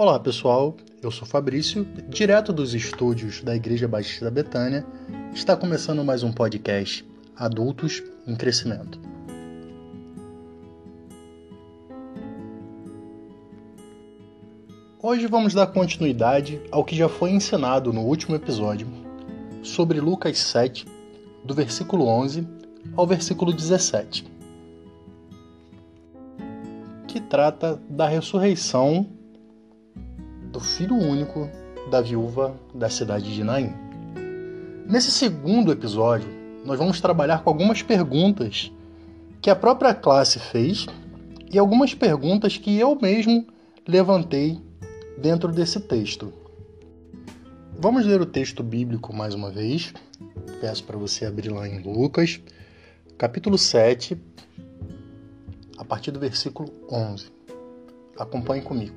Olá pessoal, eu sou Fabrício, direto dos estúdios da Igreja Batista Betânia. Está começando mais um podcast Adultos em Crescimento. Hoje vamos dar continuidade ao que já foi ensinado no último episódio sobre Lucas 7, do versículo 11 ao versículo 17, que trata da ressurreição do filho único da viúva da cidade de Naim. Nesse segundo episódio, nós vamos trabalhar com algumas perguntas que a própria classe fez e algumas perguntas que eu mesmo levantei dentro desse texto. Vamos ler o texto bíblico mais uma vez. Peço para você abrir lá em Lucas, capítulo 7, a partir do versículo 11. Acompanhe comigo.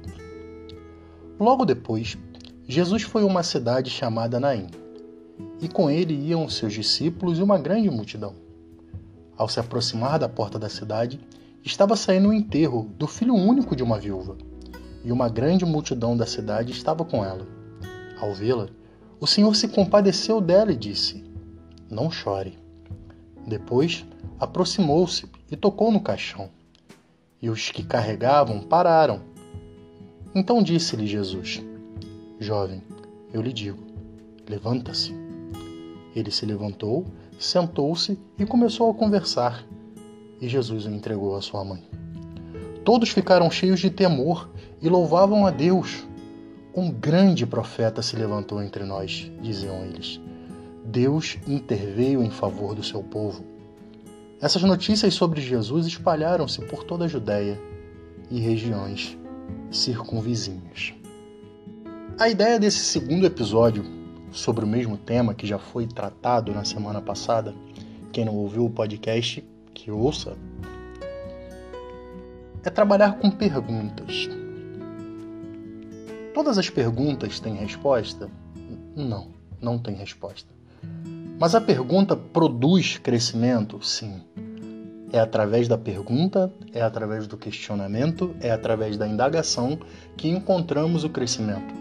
Logo depois, Jesus foi a uma cidade chamada Naim, e com ele iam seus discípulos e uma grande multidão. Ao se aproximar da porta da cidade, estava saindo o enterro do filho único de uma viúva, e uma grande multidão da cidade estava com ela. Ao vê-la, o Senhor se compadeceu dela e disse: Não chore. Depois aproximou-se e tocou no caixão. E os que carregavam pararam então disse-lhe Jesus: Jovem, eu lhe digo, levanta-se. Ele se levantou, sentou-se e começou a conversar. E Jesus o entregou à sua mãe. Todos ficaram cheios de temor e louvavam a Deus. Um grande profeta se levantou entre nós, diziam eles. Deus interveio em favor do seu povo. Essas notícias sobre Jesus espalharam-se por toda a Judéia e regiões circunvizinhos. A ideia desse segundo episódio, sobre o mesmo tema que já foi tratado na semana passada, quem não ouviu o podcast, que ouça, é trabalhar com perguntas. Todas as perguntas têm resposta? Não, não tem resposta. Mas a pergunta produz crescimento? Sim. É através da pergunta, é através do questionamento, é através da indagação que encontramos o crescimento.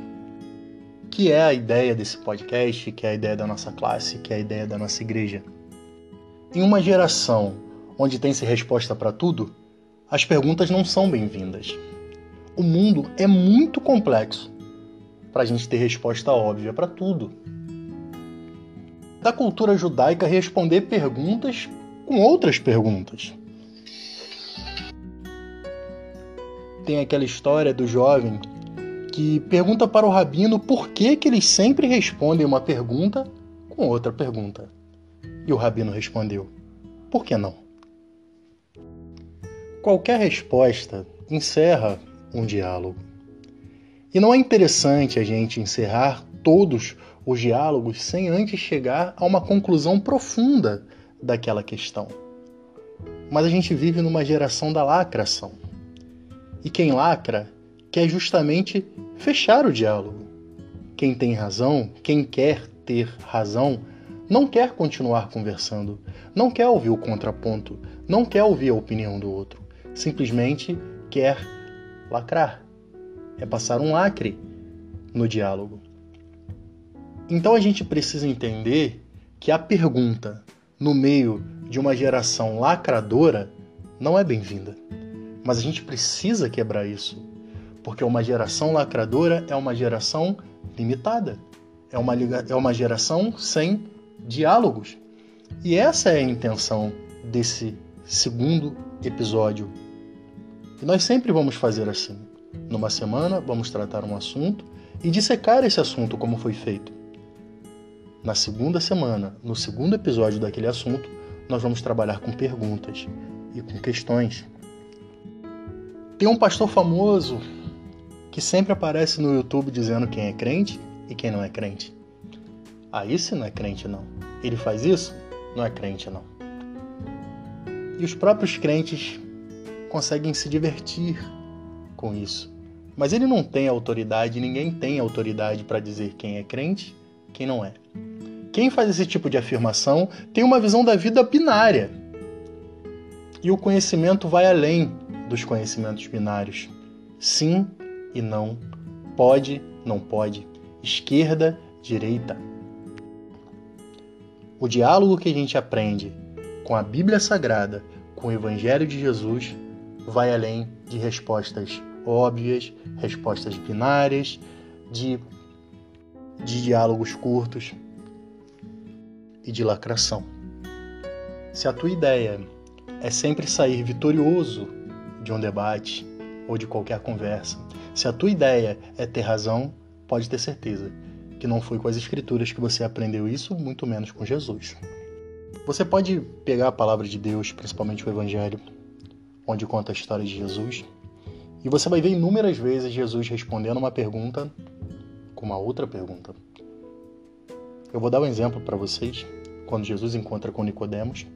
Que é a ideia desse podcast, que é a ideia da nossa classe, que é a ideia da nossa igreja. Em uma geração onde tem-se resposta para tudo, as perguntas não são bem-vindas. O mundo é muito complexo para a gente ter resposta óbvia para tudo. Da cultura judaica responder perguntas com outras perguntas. Tem aquela história do jovem que pergunta para o rabino por que, que eles sempre respondem uma pergunta com outra pergunta. E o rabino respondeu: Por que não? Qualquer resposta encerra um diálogo. E não é interessante a gente encerrar todos os diálogos sem antes chegar a uma conclusão profunda daquela questão. Mas a gente vive numa geração da lacração. E quem lacra quer justamente fechar o diálogo. Quem tem razão, quem quer ter razão, não quer continuar conversando, não quer ouvir o contraponto, não quer ouvir a opinião do outro, simplesmente quer lacrar. É passar um lacre no diálogo. Então a gente precisa entender que a pergunta no meio de uma geração lacradora não é bem-vinda. Mas a gente precisa quebrar isso, porque uma geração lacradora é uma geração limitada, é uma, é uma geração sem diálogos. E essa é a intenção desse segundo episódio. E nós sempre vamos fazer assim. Numa semana, vamos tratar um assunto e dissecar esse assunto como foi feito. Na segunda semana, no segundo episódio daquele assunto, nós vamos trabalhar com perguntas e com questões. Tem um pastor famoso que sempre aparece no YouTube dizendo quem é crente e quem não é crente. Ah, esse não é crente não. Ele faz isso? Não é crente não. E os próprios crentes conseguem se divertir com isso. Mas ele não tem autoridade, ninguém tem autoridade para dizer quem é crente, quem não é. Quem faz esse tipo de afirmação tem uma visão da vida binária. E o conhecimento vai além dos conhecimentos binários. Sim e não. Pode, não pode. Esquerda, direita. O diálogo que a gente aprende com a Bíblia Sagrada, com o Evangelho de Jesus, vai além de respostas óbvias, respostas binárias, de, de diálogos curtos e de lacração. Se a tua ideia é sempre sair vitorioso de um debate ou de qualquer conversa, se a tua ideia é ter razão, pode ter certeza que não foi com as escrituras que você aprendeu isso, muito menos com Jesus. Você pode pegar a palavra de Deus, principalmente o Evangelho, onde conta a história de Jesus, e você vai ver inúmeras vezes Jesus respondendo uma pergunta com uma outra pergunta. Eu vou dar um exemplo para vocês, quando Jesus encontra com Nicodemos,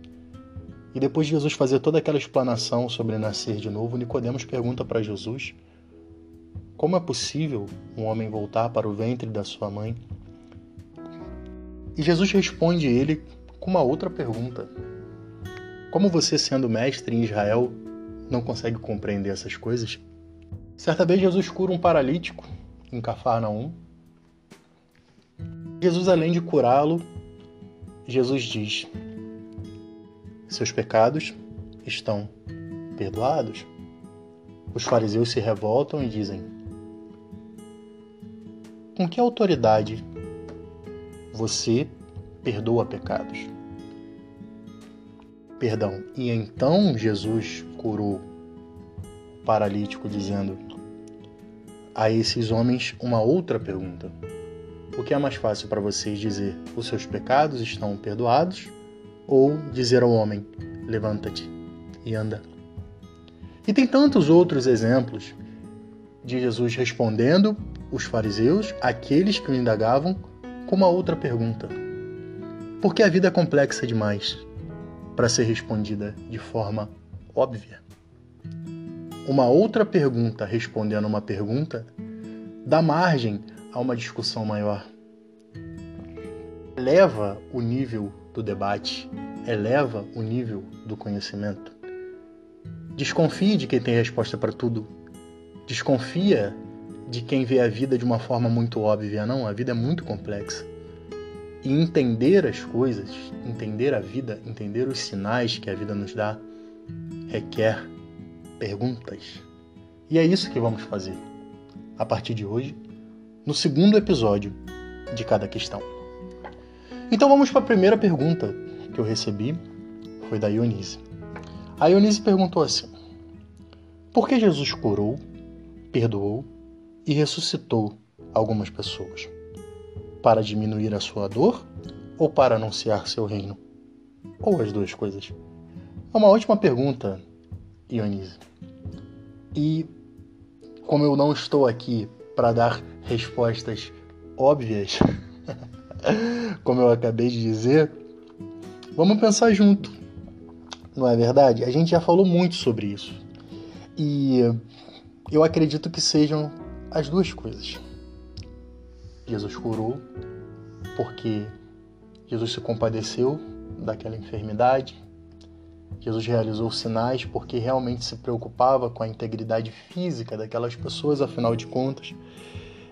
e depois de Jesus fazer toda aquela explanação sobre nascer de novo, Nicodemos pergunta para Jesus: Como é possível um homem voltar para o ventre da sua mãe? E Jesus responde ele com uma outra pergunta: Como você, sendo mestre em Israel, não consegue compreender essas coisas? Certa vez Jesus cura um paralítico em Cafarnaum. Jesus, além de curá-lo, Jesus diz: Seus pecados estão perdoados. Os fariseus se revoltam e dizem: Com que autoridade você perdoa pecados? Perdão. E então Jesus curou o paralítico, dizendo a esses homens uma outra pergunta: O que é mais fácil para vocês dizer, os seus pecados estão perdoados? Ou dizer ao homem, levanta-te e anda? E tem tantos outros exemplos de Jesus respondendo os fariseus, aqueles que o indagavam, com uma outra pergunta: Por que a vida é complexa demais para ser respondida de forma óbvia? Uma outra pergunta respondendo uma pergunta dá margem a uma discussão maior. Eleva o nível do debate, eleva o nível do conhecimento. Desconfie de quem tem resposta para tudo. Desconfia de quem vê a vida de uma forma muito óbvia. Não, a vida é muito complexa. E entender as coisas, entender a vida, entender os sinais que a vida nos dá, requer perguntas. E é isso que vamos fazer a partir de hoje, no segundo episódio de cada questão. Então vamos para a primeira pergunta que eu recebi, foi da Ionise. A Ionise perguntou assim: Por que Jesus curou, perdoou e ressuscitou algumas pessoas? Para diminuir a sua dor ou para anunciar seu reino? Ou as duas coisas? É uma ótima pergunta, Ionise. E como eu não estou aqui para dar respostas óbvias, como eu acabei de dizer, vamos pensar junto. Não é verdade? A gente já falou muito sobre isso. E eu acredito que sejam as duas coisas. Jesus curou porque Jesus se compadeceu daquela enfermidade, Jesus realizou sinais porque realmente se preocupava com a integridade física daquelas pessoas, afinal de contas.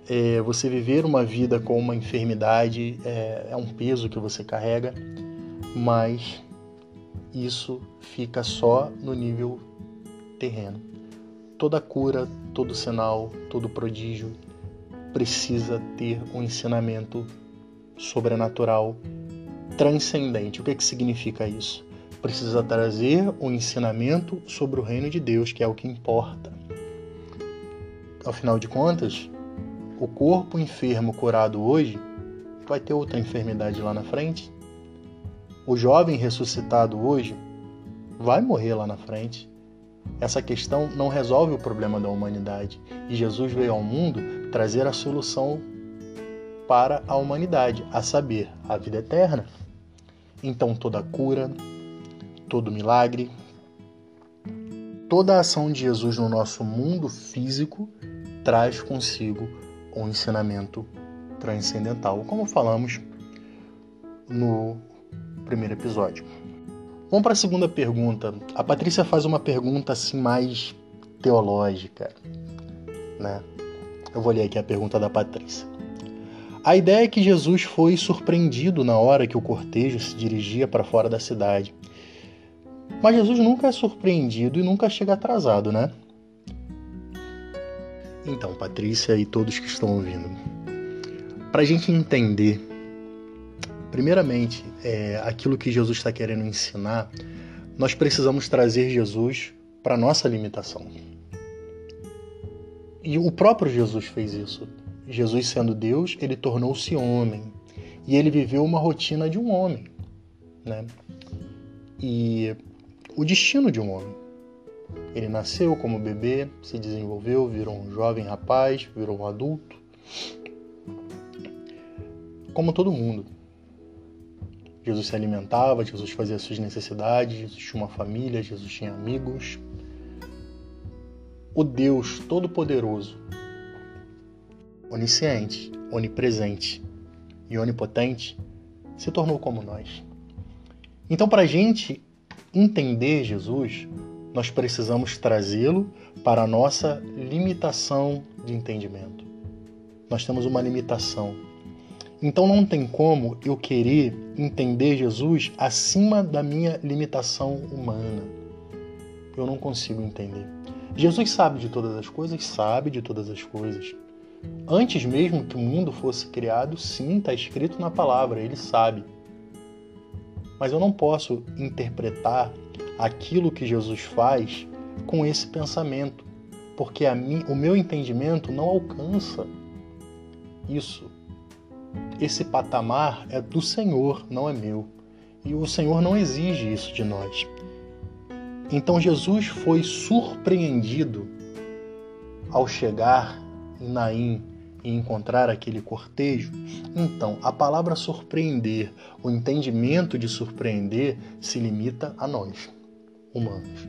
É, você viver uma vida com uma enfermidade é, é um peso que você carrega, mas isso fica só no nível terreno. Toda cura, todo sinal, todo prodígio precisa ter um ensinamento sobrenatural transcendente. O que, é que significa isso? precisa trazer um ensinamento sobre o reino de Deus, que é o que importa. Afinal de contas, o corpo enfermo curado hoje vai ter outra enfermidade lá na frente. O jovem ressuscitado hoje vai morrer lá na frente. Essa questão não resolve o problema da humanidade e Jesus veio ao mundo trazer a solução para a humanidade, a saber, a vida eterna. Então toda cura, todo milagre, toda a ação de Jesus no nosso mundo físico traz consigo um ensinamento transcendental, como falamos no primeiro episódio. Vamos para a segunda pergunta. A Patrícia faz uma pergunta assim mais teológica, né? Eu vou ler aqui a pergunta da Patrícia. A ideia é que Jesus foi surpreendido na hora que o cortejo se dirigia para fora da cidade. Mas Jesus nunca é surpreendido e nunca chega atrasado, né? Então, Patrícia e todos que estão ouvindo, para a gente entender, primeiramente, é, aquilo que Jesus está querendo ensinar, nós precisamos trazer Jesus para nossa limitação. E o próprio Jesus fez isso. Jesus, sendo Deus, ele tornou-se homem e ele viveu uma rotina de um homem, né? E o destino de um homem. Ele nasceu como bebê, se desenvolveu, virou um jovem rapaz, virou um adulto. Como todo mundo. Jesus se alimentava, Jesus fazia suas necessidades, Jesus tinha uma família, Jesus tinha amigos. O Deus Todo-Poderoso, onisciente, onipresente e onipotente, se tornou como nós. Então, para a gente entender Jesus, nós precisamos trazê-lo para a nossa limitação de entendimento. Nós temos uma limitação. Então não tem como eu querer entender Jesus acima da minha limitação humana. Eu não consigo entender. Jesus sabe de todas as coisas, sabe de todas as coisas. Antes mesmo que o mundo fosse criado, sim, está escrito na palavra, ele sabe. Mas eu não posso interpretar aquilo que Jesus faz com esse pensamento, porque mim, o meu entendimento não alcança isso. Esse patamar é do Senhor, não é meu. E o Senhor não exige isso de nós. Então Jesus foi surpreendido ao chegar em Naim e encontrar aquele cortejo, então a palavra surpreender, o entendimento de surpreender, se limita a nós, humanos.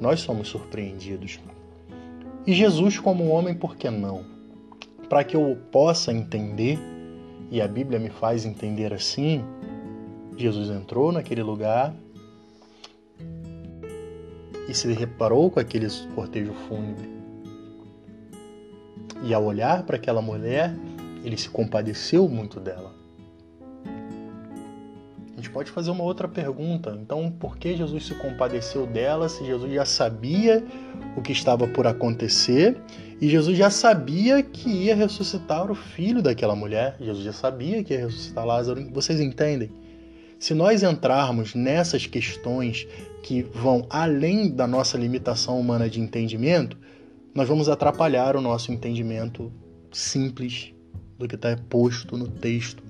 Nós somos surpreendidos. E Jesus, como homem, por que não? Para que eu possa entender, e a Bíblia me faz entender assim, Jesus entrou naquele lugar e se reparou com aquele cortejo fúnebre e ao olhar para aquela mulher, ele se compadeceu muito dela. A gente pode fazer uma outra pergunta. Então, por que Jesus se compadeceu dela se Jesus já sabia o que estava por acontecer e Jesus já sabia que ia ressuscitar o filho daquela mulher? Jesus já sabia que ia ressuscitar Lázaro. Vocês entendem? Se nós entrarmos nessas questões que vão além da nossa limitação humana de entendimento, nós vamos atrapalhar o nosso entendimento simples do que está posto no texto.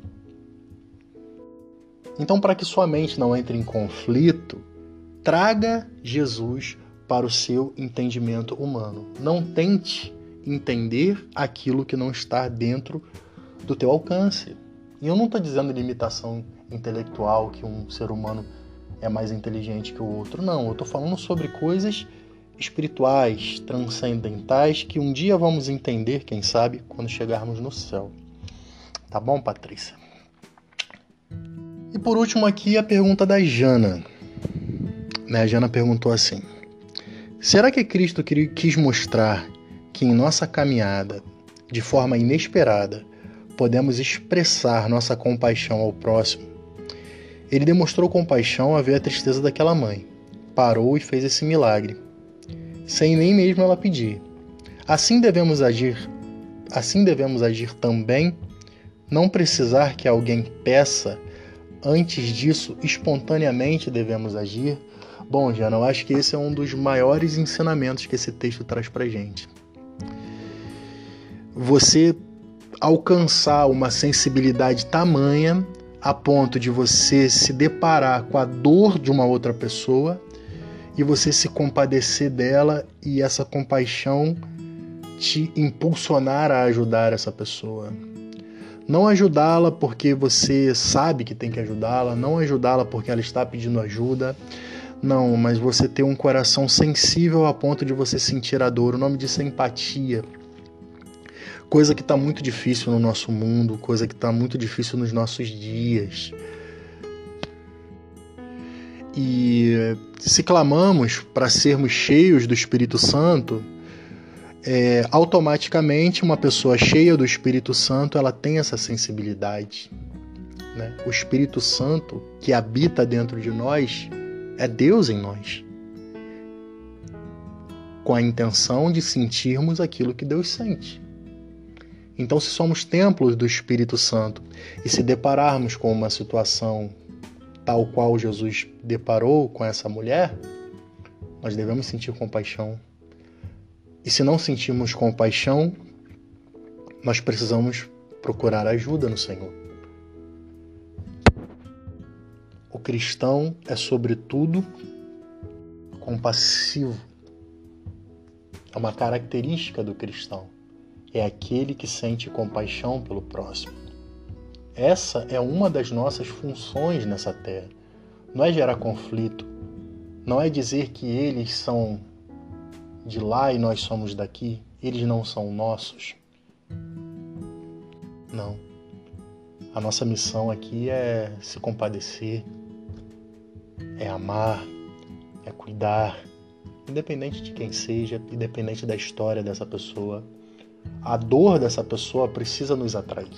Então, para que sua mente não entre em conflito, traga Jesus para o seu entendimento humano. Não tente entender aquilo que não está dentro do teu alcance. E eu não estou dizendo limitação intelectual, que um ser humano é mais inteligente que o outro. Não, eu estou falando sobre coisas espirituais, transcendentais, que um dia vamos entender, quem sabe, quando chegarmos no céu. Tá bom, Patrícia? E por último aqui a pergunta da Jana. Né, a Jana perguntou assim: Será que Cristo quis mostrar que em nossa caminhada, de forma inesperada, podemos expressar nossa compaixão ao próximo? Ele demonstrou compaixão ao ver a tristeza daquela mãe, parou e fez esse milagre sem nem mesmo ela pedir. Assim devemos agir. Assim devemos agir também, não precisar que alguém peça. Antes disso, espontaneamente devemos agir. Bom, Jana, eu acho que esse é um dos maiores ensinamentos que esse texto traz para gente. Você alcançar uma sensibilidade tamanha a ponto de você se deparar com a dor de uma outra pessoa e você se compadecer dela e essa compaixão te impulsionar a ajudar essa pessoa. Não ajudá-la porque você sabe que tem que ajudá-la, não ajudá-la porque ela está pedindo ajuda. Não, mas você ter um coração sensível a ponto de você sentir a dor. O nome disso é empatia. Coisa que está muito difícil no nosso mundo, coisa que está muito difícil nos nossos dias. E se clamamos para sermos cheios do Espírito Santo, é, automaticamente uma pessoa cheia do Espírito Santo ela tem essa sensibilidade. Né? O Espírito Santo que habita dentro de nós é Deus em nós, com a intenção de sentirmos aquilo que Deus sente. Então, se somos templos do Espírito Santo e se depararmos com uma situação tal qual Jesus deparou com essa mulher, nós devemos sentir compaixão. E se não sentirmos compaixão, nós precisamos procurar ajuda no Senhor. O cristão é, sobretudo, compassivo. É uma característica do cristão é aquele que sente compaixão pelo próximo. Essa é uma das nossas funções nessa terra. Não é gerar conflito, não é dizer que eles são de lá e nós somos daqui, eles não são nossos. Não. A nossa missão aqui é se compadecer, é amar, é cuidar, independente de quem seja, independente da história dessa pessoa, a dor dessa pessoa precisa nos atrair.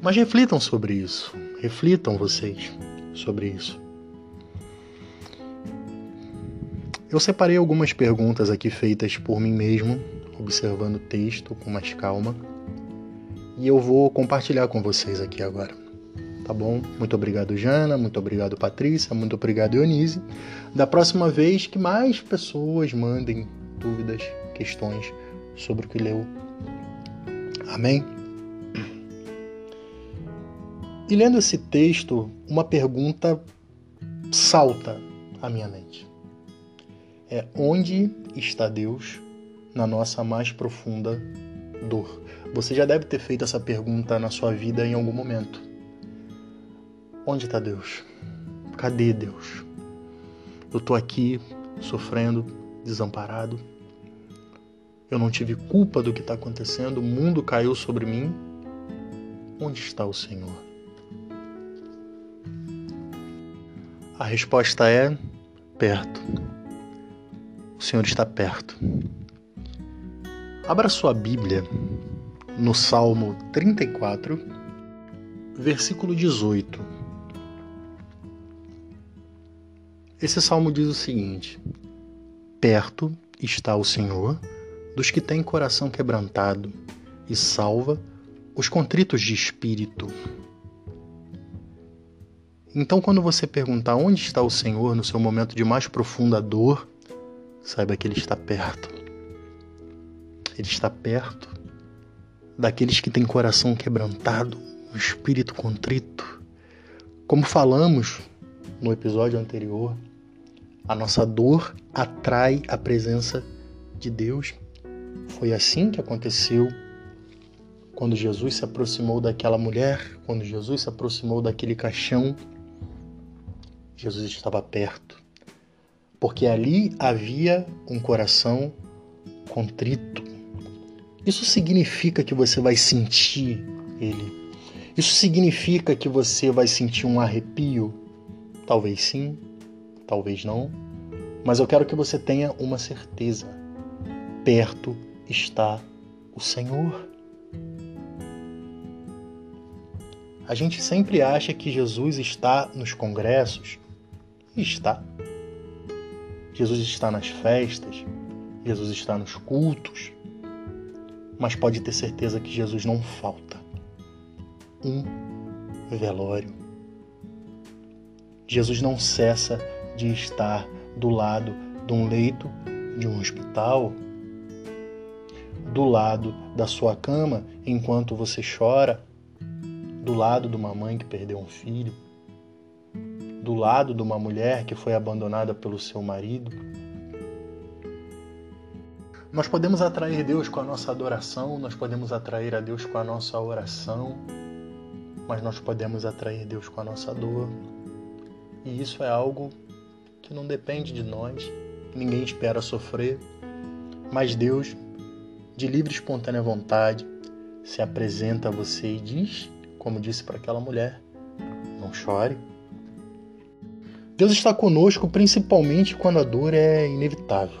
Mas reflitam sobre isso. Reflitam vocês sobre isso. Eu separei algumas perguntas aqui feitas por mim mesmo, observando o texto com mais calma, e eu vou compartilhar com vocês aqui agora. Tá bom? Muito obrigado, Jana. Muito obrigado, Patrícia. Muito obrigado, Eunice. Da próxima vez, que mais pessoas mandem dúvidas, questões sobre o que leu. Amém? E lendo esse texto, uma pergunta salta à minha mente. É onde está Deus na nossa mais profunda dor? Você já deve ter feito essa pergunta na sua vida em algum momento. Onde está Deus? Cadê Deus? Eu estou aqui sofrendo, desamparado, eu não tive culpa do que está acontecendo, o mundo caiu sobre mim. Onde está o Senhor? A resposta é perto. O Senhor está perto. Abra sua Bíblia no Salmo 34, versículo 18. Esse salmo diz o seguinte: Perto está o Senhor dos que têm coração quebrantado e salva os contritos de espírito. Então, quando você perguntar onde está o Senhor no seu momento de mais profunda dor, saiba que Ele está perto. Ele está perto daqueles que têm coração quebrantado, o espírito contrito. Como falamos no episódio anterior, a nossa dor atrai a presença de Deus foi assim que aconteceu quando Jesus se aproximou daquela mulher, quando Jesus se aproximou daquele caixão. Jesus estava perto, porque ali havia um coração contrito. Isso significa que você vai sentir ele. Isso significa que você vai sentir um arrepio? Talvez sim, talvez não. Mas eu quero que você tenha uma certeza. Perto está o Senhor. A gente sempre acha que Jesus está nos congressos. Está. Jesus está nas festas. Jesus está nos cultos. Mas pode ter certeza que Jesus não falta. Um velório. Jesus não cessa de estar do lado de um leito de um hospital do lado da sua cama enquanto você chora, do lado de uma mãe que perdeu um filho, do lado de uma mulher que foi abandonada pelo seu marido. Nós podemos atrair Deus com a nossa adoração, nós podemos atrair a Deus com a nossa oração, mas nós podemos atrair Deus com a nossa dor. E isso é algo que não depende de nós, ninguém espera sofrer, mas Deus de livre e espontânea vontade, se apresenta a você e diz, como disse para aquela mulher: Não chore. Deus está conosco principalmente quando a dor é inevitável.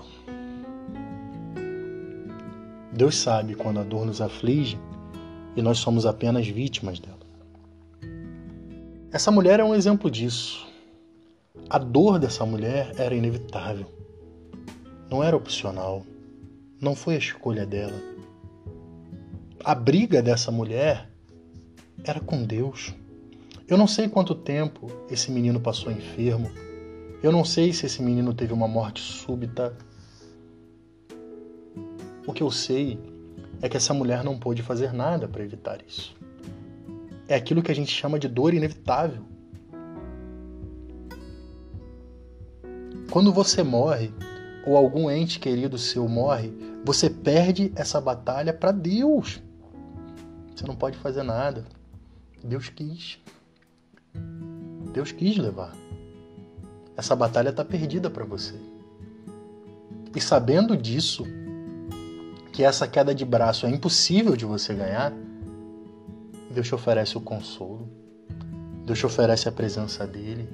Deus sabe quando a dor nos aflige e nós somos apenas vítimas dela. Essa mulher é um exemplo disso. A dor dessa mulher era inevitável. Não era opcional. Não foi a escolha dela. A briga dessa mulher era com Deus. Eu não sei quanto tempo esse menino passou enfermo. Eu não sei se esse menino teve uma morte súbita. O que eu sei é que essa mulher não pôde fazer nada para evitar isso. É aquilo que a gente chama de dor inevitável. Quando você morre, ou algum ente querido seu morre, você perde essa batalha para Deus. Você não pode fazer nada. Deus quis. Deus quis levar. Essa batalha está perdida para você. E sabendo disso, que essa queda de braço é impossível de você ganhar, Deus te oferece o consolo, Deus te oferece a presença dele,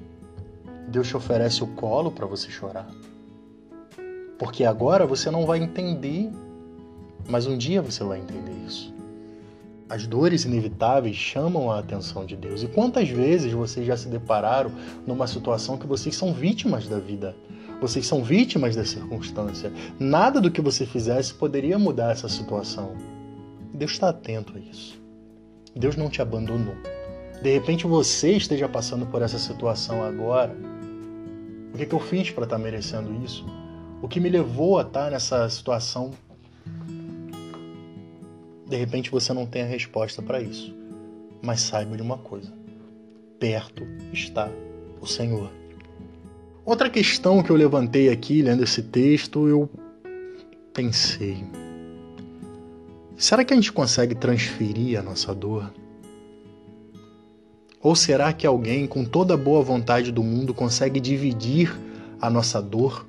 Deus te oferece o colo para você chorar. Porque agora você não vai entender, mas um dia você vai entender isso. As dores inevitáveis chamam a atenção de Deus. E quantas vezes vocês já se depararam numa situação que vocês são vítimas da vida? Vocês são vítimas da circunstância. Nada do que você fizesse poderia mudar essa situação. Deus está atento a isso. Deus não te abandonou. De repente você esteja passando por essa situação agora. O que, que eu fiz para estar tá merecendo isso? O que me levou a estar tá nessa situação? De repente você não tem a resposta para isso. Mas saiba de uma coisa: perto está o Senhor. Outra questão que eu levantei aqui lendo esse texto, eu pensei: será que a gente consegue transferir a nossa dor? Ou será que alguém com toda a boa vontade do mundo consegue dividir a nossa dor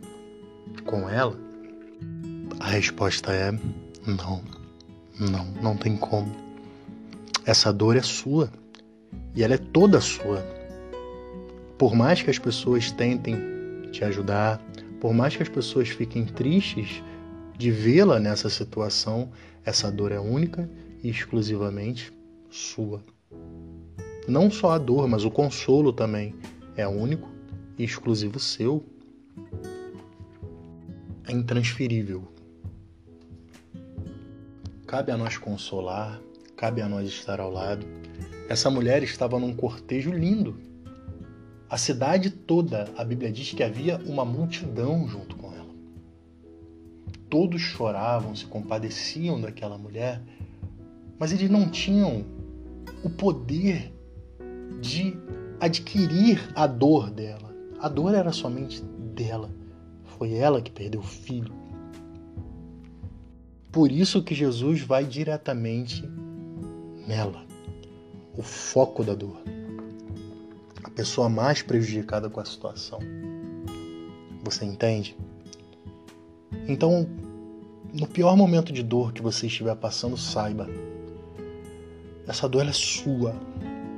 com ela? A resposta é não. Não, não tem como. Essa dor é sua e ela é toda sua. Por mais que as pessoas tentem te ajudar, por mais que as pessoas fiquem tristes de vê-la nessa situação, essa dor é única e exclusivamente sua. Não só a dor, mas o consolo também é único e exclusivo seu. É intransferível. Cabe a nós consolar, cabe a nós estar ao lado. Essa mulher estava num cortejo lindo a cidade toda, a Bíblia diz que havia uma multidão junto com ela. Todos choravam, se compadeciam daquela mulher, mas eles não tinham o poder de adquirir a dor dela. A dor era somente dela. Foi ela que perdeu o filho. Por isso que Jesus vai diretamente nela, o foco da dor pessoa mais prejudicada com a situação. Você entende? Então, no pior momento de dor que você estiver passando, saiba. Essa dor é sua.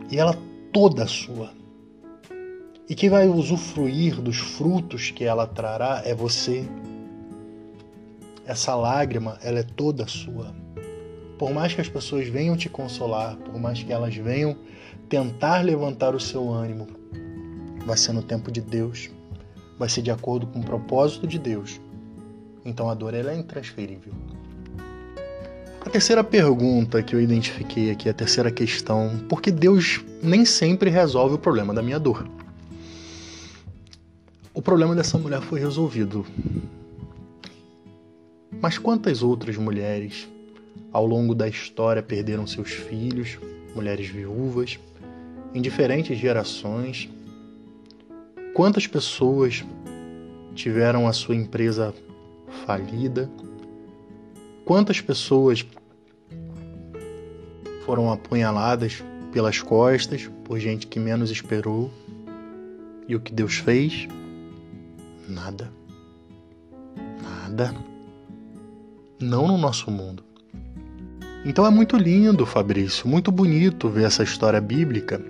E ela toda sua. E quem vai usufruir dos frutos que ela trará é você. Essa lágrima, ela é toda sua. Por mais que as pessoas venham te consolar, por mais que elas venham tentar levantar o seu ânimo, vai ser no tempo de Deus, vai ser de acordo com o propósito de Deus. Então a dor ela é intransferível. A terceira pergunta que eu identifiquei aqui, a terceira questão, por que Deus nem sempre resolve o problema da minha dor? O problema dessa mulher foi resolvido. Mas quantas outras mulheres ao longo da história perderam seus filhos, mulheres viúvas, em diferentes gerações. Quantas pessoas tiveram a sua empresa falida? Quantas pessoas foram apunhaladas pelas costas por gente que menos esperou? E o que Deus fez? Nada. Nada. Não no nosso mundo. Então é muito lindo, Fabrício, muito bonito ver essa história bíblica,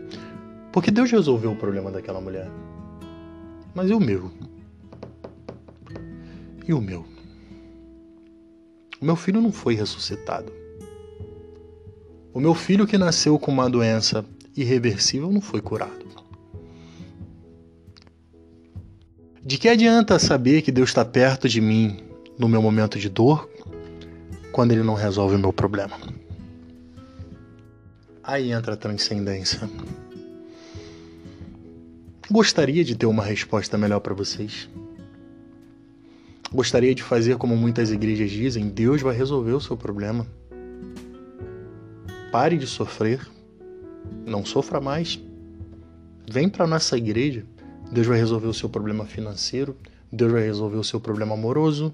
porque Deus resolveu o problema daquela mulher. Mas e o meu? E o meu? O meu filho não foi ressuscitado. O meu filho que nasceu com uma doença irreversível não foi curado. De que adianta saber que Deus está perto de mim no meu momento de dor quando Ele não resolve o meu problema? Aí entra a transcendência. Gostaria de ter uma resposta melhor para vocês. Gostaria de fazer como muitas igrejas dizem: Deus vai resolver o seu problema. Pare de sofrer. Não sofra mais. Vem para nossa igreja. Deus vai resolver o seu problema financeiro. Deus vai resolver o seu problema amoroso.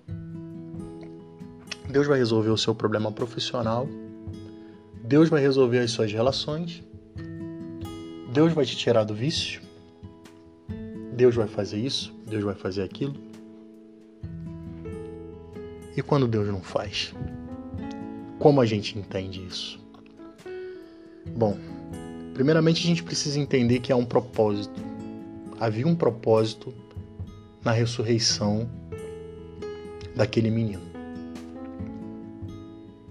Deus vai resolver o seu problema profissional. Deus vai resolver as suas relações. Deus vai te tirar do vício. Deus vai fazer isso, Deus vai fazer aquilo. E quando Deus não faz? Como a gente entende isso? Bom, primeiramente a gente precisa entender que há um propósito. Havia um propósito na ressurreição daquele menino.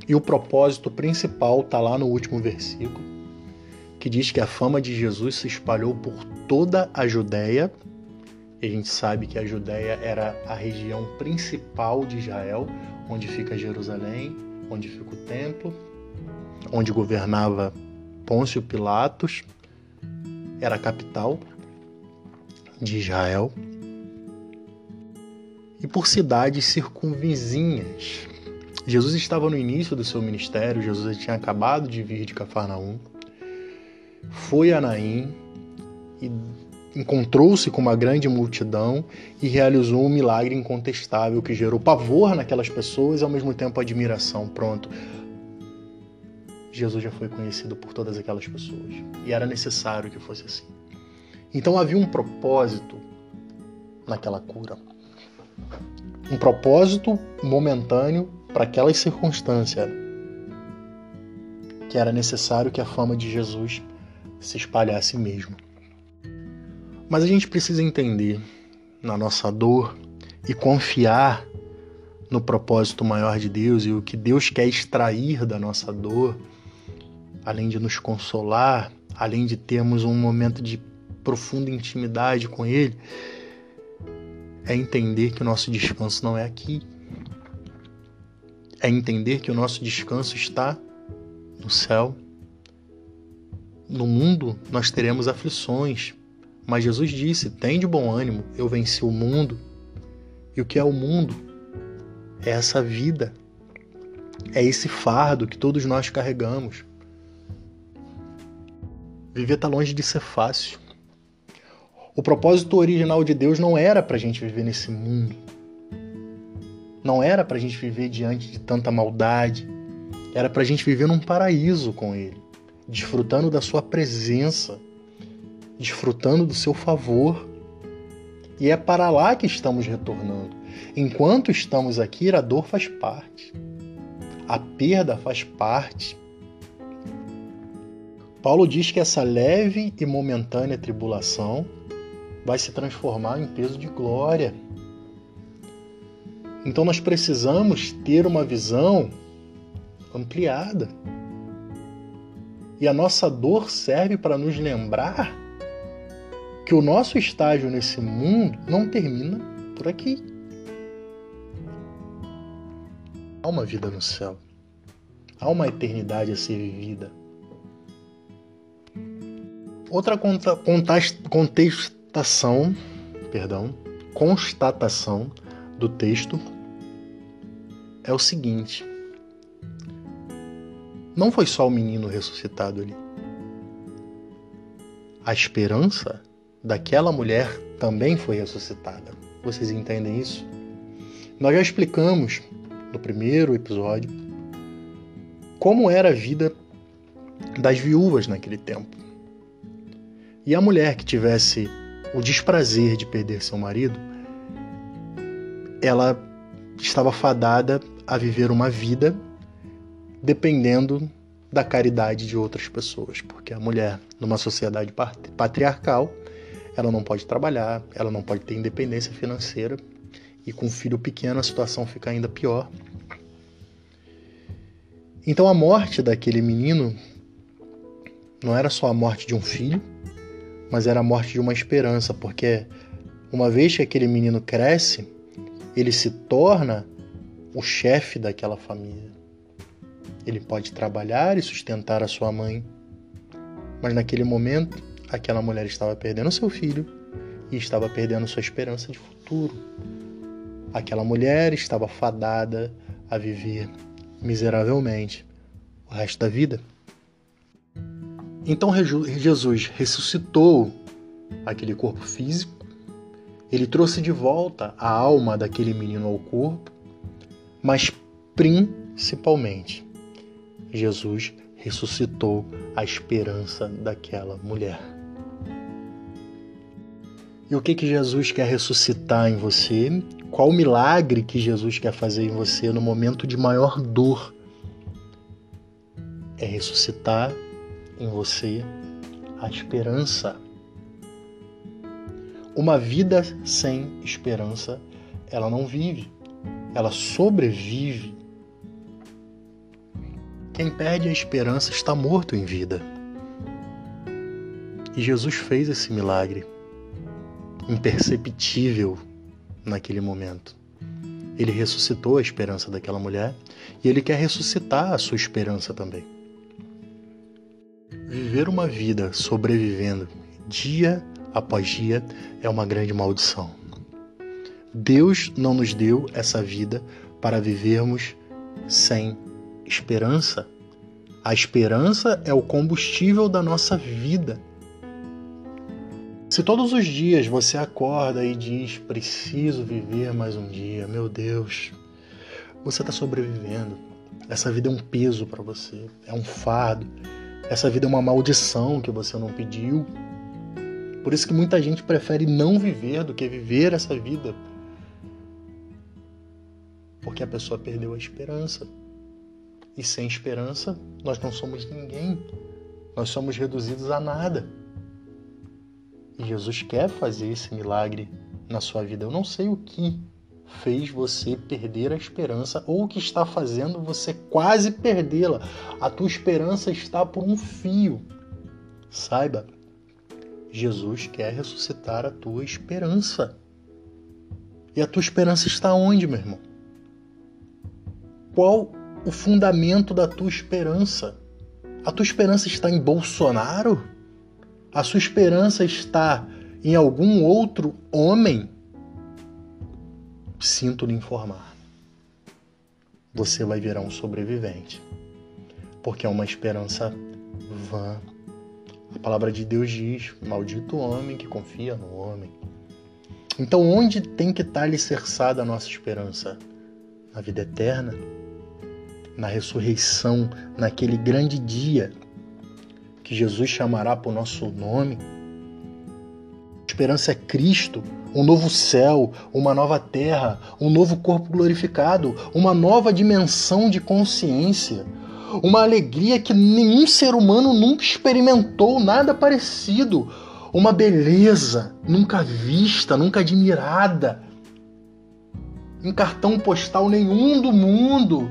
E o propósito principal está lá no último versículo, que diz que a fama de Jesus se espalhou por toda a Judéia e a gente sabe que a Judéia era a região principal de Israel, onde fica Jerusalém, onde fica o templo, onde governava Pôncio Pilatos, era a capital de Israel. E por cidades circunvizinhas. Jesus estava no início do seu ministério, Jesus tinha acabado de vir de Cafarnaum, foi a Naim e encontrou-se com uma grande multidão e realizou um milagre incontestável que gerou pavor naquelas pessoas e ao mesmo tempo admiração. Pronto. Jesus já foi conhecido por todas aquelas pessoas e era necessário que fosse assim. Então havia um propósito naquela cura. Um propósito momentâneo para aquela circunstância que era necessário que a fama de Jesus se espalhasse mesmo. Mas a gente precisa entender na nossa dor e confiar no propósito maior de Deus e o que Deus quer extrair da nossa dor, além de nos consolar, além de termos um momento de profunda intimidade com Ele, é entender que o nosso descanso não é aqui. É entender que o nosso descanso está no céu. No mundo nós teremos aflições, mas Jesus disse: Tem de bom ânimo, eu venci o mundo. E o que é o mundo? É essa vida, é esse fardo que todos nós carregamos. Viver está longe de ser fácil. O propósito original de Deus não era para a gente viver nesse mundo. Não era para a gente viver diante de tanta maldade. Era para a gente viver num paraíso com Ele, desfrutando da Sua presença desfrutando do seu favor. E é para lá que estamos retornando. Enquanto estamos aqui, a dor faz parte. A perda faz parte. Paulo diz que essa leve e momentânea tribulação vai se transformar em peso de glória. Então nós precisamos ter uma visão ampliada. E a nossa dor serve para nos lembrar que o nosso estágio nesse mundo não termina por aqui. Há uma vida no céu. Há uma eternidade a ser vivida. Outra contestação, perdão, constatação do texto é o seguinte: não foi só o menino ressuscitado ali. A esperança daquela mulher também foi ressuscitada. Vocês entendem isso? Nós já explicamos no primeiro episódio como era a vida das viúvas naquele tempo. E a mulher que tivesse o desprazer de perder seu marido, ela estava fadada a viver uma vida dependendo da caridade de outras pessoas, porque a mulher, numa sociedade patriarcal, ela não pode trabalhar, ela não pode ter independência financeira e com um filho pequeno a situação fica ainda pior. Então a morte daquele menino não era só a morte de um filho, mas era a morte de uma esperança, porque uma vez que aquele menino cresce, ele se torna o chefe daquela família. Ele pode trabalhar e sustentar a sua mãe, mas naquele momento, aquela mulher estava perdendo seu filho e estava perdendo sua esperança de futuro. Aquela mulher estava fadada a viver miseravelmente o resto da vida. Então Jesus ressuscitou aquele corpo físico, ele trouxe de volta a alma daquele menino ao corpo, mas principalmente Jesus ressuscitou a esperança daquela mulher. E o que que Jesus quer ressuscitar em você? Qual o milagre que Jesus quer fazer em você no momento de maior dor? É ressuscitar em você a esperança. Uma vida sem esperança, ela não vive, ela sobrevive. Quem perde a esperança está morto em vida. E Jesus fez esse milagre imperceptível naquele momento. Ele ressuscitou a esperança daquela mulher e ele quer ressuscitar a sua esperança também. Viver uma vida sobrevivendo dia após dia é uma grande maldição. Deus não nos deu essa vida para vivermos sem esperança. A esperança é o combustível da nossa vida. Se todos os dias você acorda e diz: preciso viver mais um dia, meu Deus, você está sobrevivendo. Essa vida é um peso para você, é um fardo. Essa vida é uma maldição que você não pediu. Por isso que muita gente prefere não viver do que viver essa vida. Porque a pessoa perdeu a esperança. E sem esperança, nós não somos ninguém. Nós somos reduzidos a nada. E Jesus quer fazer esse milagre na sua vida. Eu não sei o que fez você perder a esperança ou o que está fazendo você quase perdê-la. A tua esperança está por um fio. Saiba, Jesus quer ressuscitar a tua esperança. E a tua esperança está onde, meu irmão? Qual o fundamento da tua esperança? A tua esperança está em Bolsonaro? a sua esperança está em algum outro homem, sinto lhe informar. Você vai virar um sobrevivente, porque é uma esperança vã. A palavra de Deus diz: Maldito o homem que confia no homem. Então, onde tem que estar alicerçada a nossa esperança? Na vida eterna, na ressurreição, naquele grande dia que Jesus chamará por nosso nome. A esperança é Cristo, um novo céu, uma nova terra, um novo corpo glorificado, uma nova dimensão de consciência, uma alegria que nenhum ser humano nunca experimentou, nada parecido, uma beleza nunca vista, nunca admirada, em cartão postal nenhum do mundo.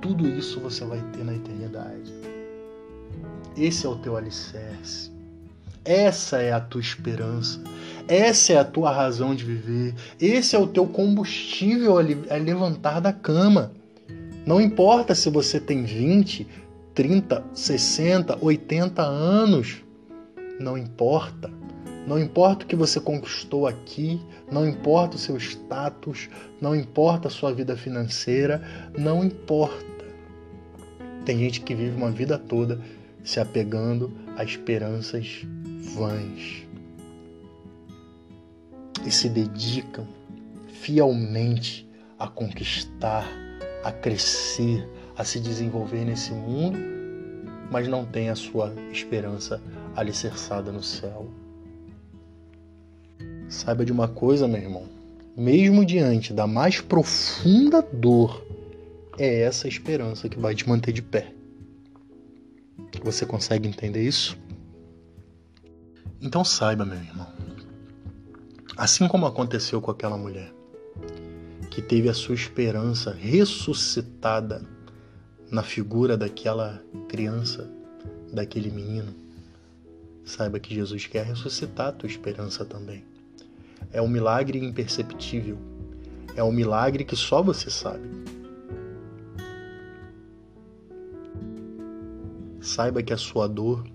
Tudo isso você vai ter na eternidade. Esse é o teu alicerce. Essa é a tua esperança. Essa é a tua razão de viver. Esse é o teu combustível a levantar da cama. Não importa se você tem 20, 30, 60, 80 anos. Não importa. Não importa o que você conquistou aqui, não importa o seu status, não importa a sua vida financeira, não importa. Tem gente que vive uma vida toda se apegando a esperanças vãs e se dedicam fielmente a conquistar, a crescer, a se desenvolver nesse mundo, mas não tem a sua esperança alicerçada no céu. Saiba de uma coisa, meu irmão, mesmo diante da mais profunda dor, é essa esperança que vai te manter de pé. Você consegue entender isso? Então saiba, meu irmão. Assim como aconteceu com aquela mulher que teve a sua esperança ressuscitada na figura daquela criança, daquele menino, saiba que Jesus quer ressuscitar a tua esperança também. É um milagre imperceptível. É um milagre que só você sabe. Saiba que a sua dor,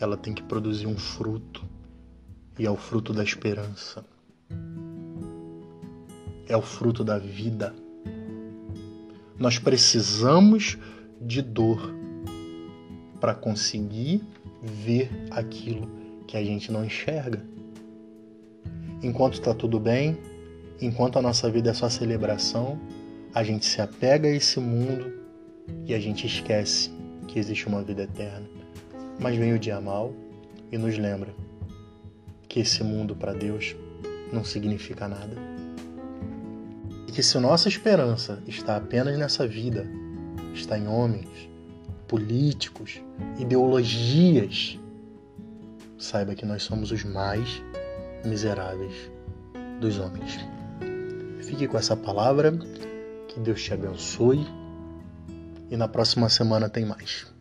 ela tem que produzir um fruto, e é o fruto da esperança. É o fruto da vida. Nós precisamos de dor para conseguir ver aquilo que a gente não enxerga. Enquanto está tudo bem, enquanto a nossa vida é só celebração, a gente se apega a esse mundo e a gente esquece que existe uma vida eterna. Mas vem o dia mal e nos lembra que esse mundo para Deus não significa nada. Que se nossa esperança está apenas nessa vida, está em homens, políticos, ideologias, saiba que nós somos os mais miseráveis dos homens. Fique com essa palavra, que Deus te abençoe e na próxima semana tem mais.